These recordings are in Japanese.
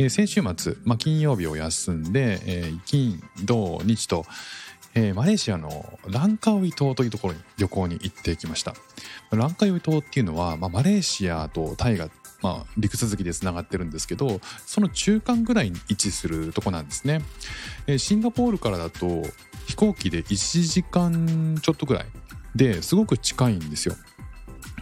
えー先週末、まあ、金曜日を休んで、えー金、土、日と、えーマレーシアのランカウイ島というところに旅行に行ってきました。ランカウイ島っていうのは、まあ、マレーシアとタイがまあ、陸続きでつながってるんですけどその中間ぐらいに位置するとこなんですね、えーシンガポールからだと飛行機で1時間ちょっとぐらいですごく近いんですよ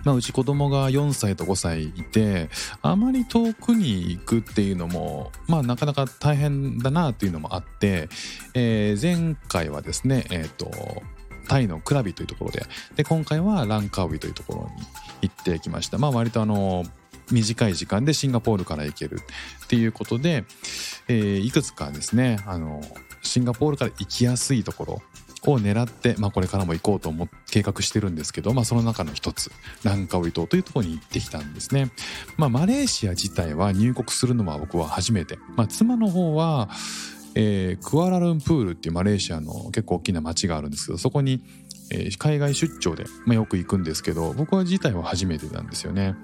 まあ、うち子供が4歳と5歳いてあまり遠くに行くっていうのも、まあ、なかなか大変だなっていうのもあって、えー前回はですね、えー、とタイのクラビというところでで今回はランカウイというところに行ってきました。まあ、割とあの短い時間でシンガポールから行けるっていうことで、えーいくつかですねあのシンガポールから行きやすいところを狙って、まあ、これからも行こうと思っ計画してるんですけど、まあ、その中の一つランカウイ島というところに行ってきたんですね。まあ、マレーシア自体は入国するのは僕は初めて、まあ、妻の方は、えークアラルンプールっていうマレーシアの結構大きな町があるんですけどそこに、えー海外出張で、まあ、よく行くんですけど僕は自体は初めてなんですよね。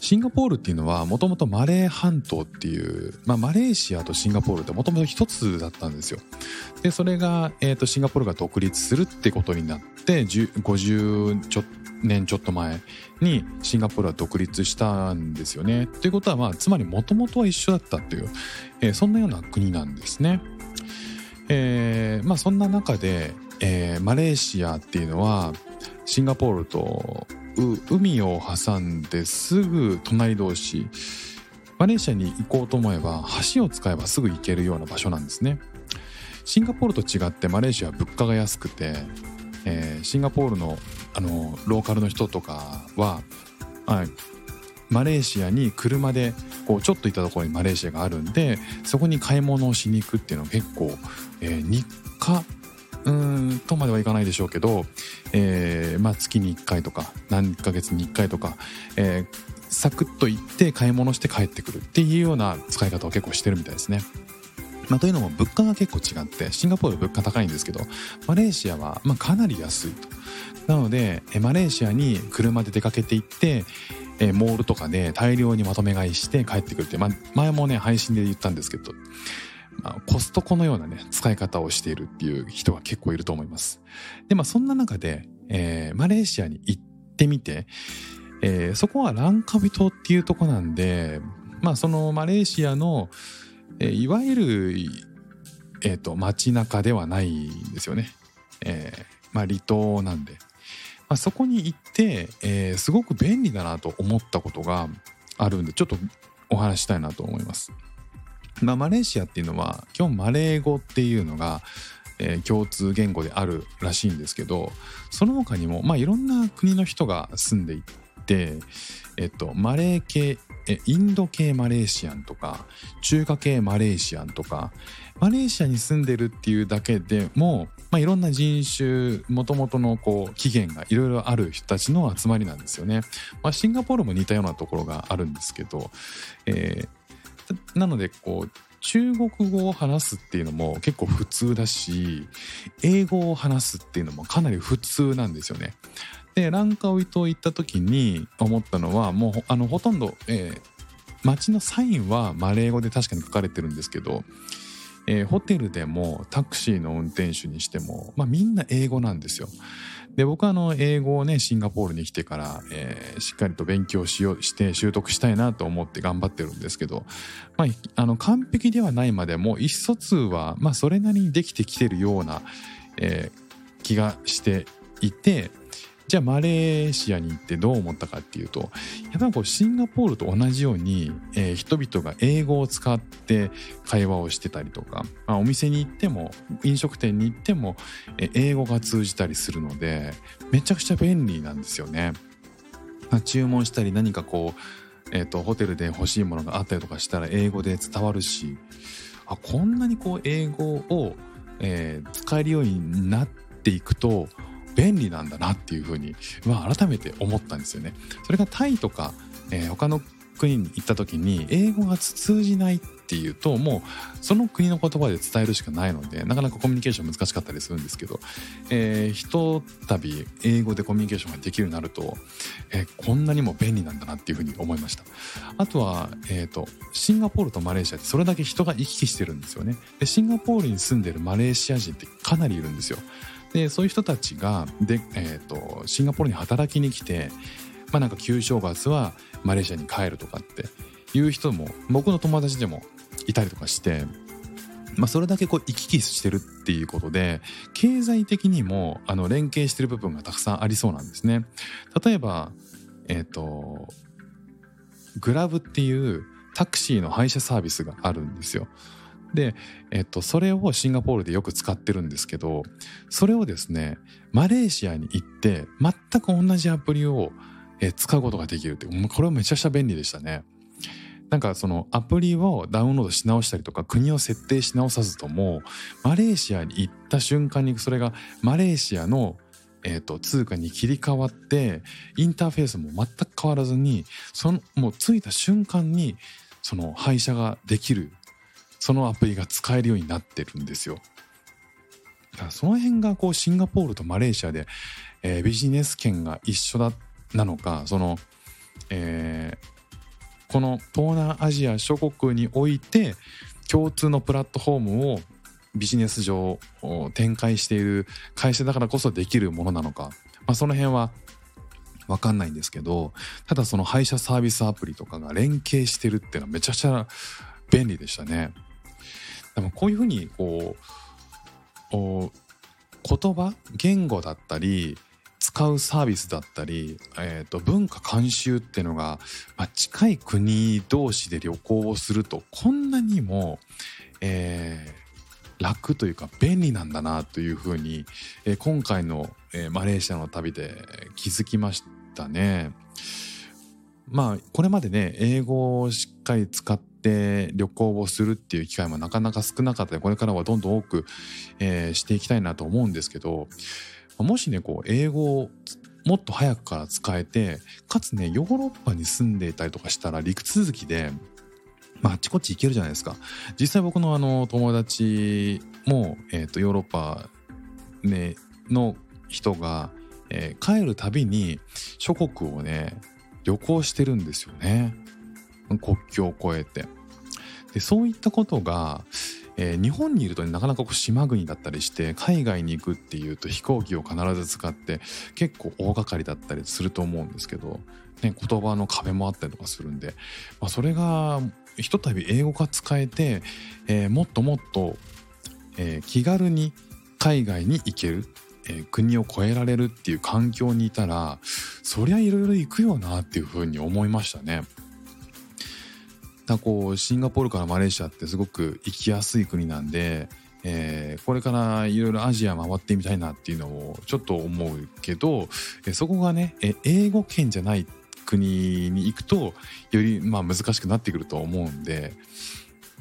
シンガポールっていうのはもともとマレー半島っていう、まあ、マレーシアとシンガポールってもともと一つだったんですよ。でそれが、えー、とシンガポールが独立するってことになって50ちょ年ちょっと前にシンガポールは独立したんですよね。ということは、まあ、つまりもともとは一緒だったっていう、えーそんなような国なんですね。えーまあそんな中で、えーマレーシアっていうのはシンガポールと海を挟んですぐ隣同士マレーシアに行こうと思えば橋を使えばすぐ行けるような場所なんですね。シンガポールと違ってマレーシアは物価が安くて、えーシンガポールのあのローカルの人とかは、はい、マレーシアに車でこうちょっと行ったところにマレーシアがあるんでそこに買い物をしに行くっていうのは結構、えー日課うんとまではいかないでしょうけど、えーまあ、月に1回とか何ヶ月に1回とか、えーサクッと行って買い物して帰ってくるっていうような使い方を結構してるみたいですね。まあ、というのも物価が結構違ってシンガポール物価高いんですけどマレーシアはまかなり安いと。なのでマレーシアに車で出かけて行ってえモールとかで大量にまとめ買いして帰ってくるって、ま、前もね配信で言ったんですけど、まあ、コストコのようなね使い方をしているっていう人が結構いると思います。でまあそんな中で、えーマレーシアに行ってみて、えーそこはランカビ島っていうとこなんでまあそのマレーシアの、えーいわゆる、えー、と街中ではないんですよね。えーまあ離島なんで。まあ、そこに行って、えーすごく便利だなと思ったことがあるんでちょっとお話ししたいなと思います。まあ、マレーシアっていうのは基本マレー語っていうのが、えー共通言語であるらしいんですけどその他にも、まあ、いろんな国の人が住んでいて、えっと、マレー系インド系マレーシアンとか中華系マレーシアンとかマレーシアに住んでるっていうだけでも、まあ、いろんな人種もともとのこう起源がいろいろある人たちの集まりなんですよね。まあ、シンガポールも似たようなところがあるんですけど、えーなのでこう中国語を話すっていうのも結構普通だし英語を話すっていうのもかなり普通なんですよね。でランカウイ島行った時に思ったのはもうあのほとんど、えー街のサインはマレー語で確かに書かれてるんですけど、えーホテルでもタクシーの運転手にしても、まあ、みんな英語なんですよ。で僕はあの英語をねシンガポールに来てから、えーしっかりと勉強しようして習得したいなと思って頑張ってるんですけど、まあ、あの完璧ではないまでも意思疎通は、まあ、それなりにできてきてるような、えー気がしていてじゃあマレーシアに行ってどう思ったかっていうとやっぱりシンガポールと同じように、えー人々が英語を使って会話をしてたりとか、まあ、お店に行っても飲食店に行っても、えー英語が通じたりするのでめちゃくちゃ便利なんですよね。まあ注文したり何かこう、えー、とホテルで欲しいものがあったりとかしたら英語で伝わるしあこんなにこう英語を、えー使えるようになっていくと便利なんだなっていうふうに、まあ、改めて思ったんですよね。それがタイとか、えー他の国に行った時に英語が通じないっていうともうその国の言葉で伝えるしかないのでなかなかコミュニケーション難しかったりするんですけど、えー、ひとたび英語でコミュニケーションができるようになると、えーこんなにも便利なんだなっていうふうに思いました。あとは、えー、とシンガポールとマレーシアってそれだけ人が行き来してるんですよね。でシンガポールに住んでるマレーシア人ってかなりいるんですよ。でそういう人たちがで、えー、とシンガポールに働きに来てまあなんか旧正月はマレーシアに帰るとかっていう人も僕の友達でもいたりとかして、まあ、それだけこう行き来してるっていうことで経済的にもあの連携してる部分がたくさんありそうなんですね。例えばえっ、とグラブっていうタクシーの配車サービスがあるんですよ。で、えっと、それをシンガポールでよく使ってるんですけどそれをですねマレーシアに行って全く同じアプリをえ使うことができるってこれはめちゃくちゃ便利でしたね。なんかそのアプリをダウンロードし直したりとか国を設定し直さずともマレーシアに行った瞬間にそれがマレーシアの、えー、と通貨に切り替わってインターフェースも全く変わらずにそのもう着いた瞬間にその配車ができるそのアプリが使えるようになってるんですよ。だからその辺がこうシンガポールとマレーシアで、えービジネス圏が一緒だなのかその、えーこの東南アジア諸国において共通のプラットフォームをビジネス上展開している会社だからこそできるものなのか、まあ、その辺は分かんないんですけどただその配車サービスアプリとかが連携してるっていうのはめちゃくちゃ便利でしたね。でもこういうふうにこう言葉言語だったり使うサービスだったり、えー、と文化慣習っていうのが、まあ、近い国同士で旅行をするとこんなにも、えー楽というか便利なんだなというふうに、えー今回の、えーマレーシアの旅で気づきましたね。まあこれまでね英語をしっかり使って旅行をするっていう機会もなかなか少なかったでこれからはどんどん多く、えーしていきたいなと思うんですけどもしねこう英語をもっと早くから使えてかつねヨーロッパに住んでいたりとかしたら陸続きで、まあ、あっちこっち行けるじゃないですか。実際僕のあの友達も、えー、とヨーロッパ、ね、の人が、えー帰るたびに諸国をね旅行してるんですよね。国境を越えてでそういったことが、えー日本にいるとねなかなかこう島国だったりして海外に行くっていうと飛行機を必ず使って結構大掛かりだったりすると思うんですけど、ね、言葉の壁もあったりとかするんで、まあ、それがひとたび英語が使えて、えーもっともっと、えー気軽に海外に行ける、えー国を越えられるっていう環境にいたらそりゃいろいろ行くよなっていうふうに思いましたね。だこうシンガポールからマレーシアってすごく行きやすい国なんで、えーこれからいろいろアジア回ってみたいなっていうのをちょっと思うけど、そこがね英語圏じゃない国に行くとよりまあ難しくなってくると思うんで、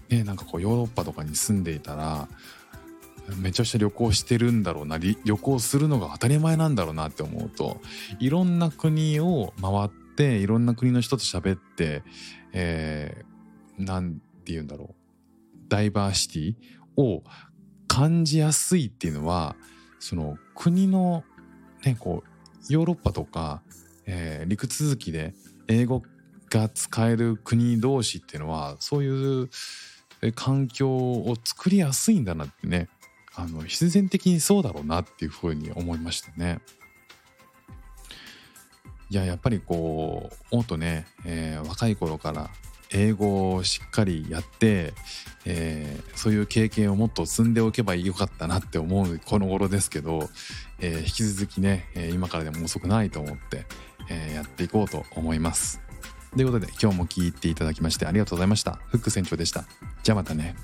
ね、なんかこうヨーロッパとかに住んでいたらめちゃくちゃ旅行してるんだろうな旅行するのが当たり前なんだろうなって思うといろんな国を回っていろんな国の人と喋って、えーなんて言うんだろうダイバーシティを感じやすいっていうのはその国のねこうヨーロッパとか、えー陸続きで英語が使える国同士っていうのはそういう環境を作りやすいんだなってねあの必然的にそうだろうなっていうふうに思いましたね。いややっぱりこうもっとね、えー若い頃から英語をしっかりやって、えーそういう経験をもっと積んでおけばよかったなって思うこの頃ですけど、えー引き続きね、今からでも遅くないと思って、えーやっていこうと思います。ということで今日も聞いていただきましてありがとうございました。フック船長でした。じゃあまたね。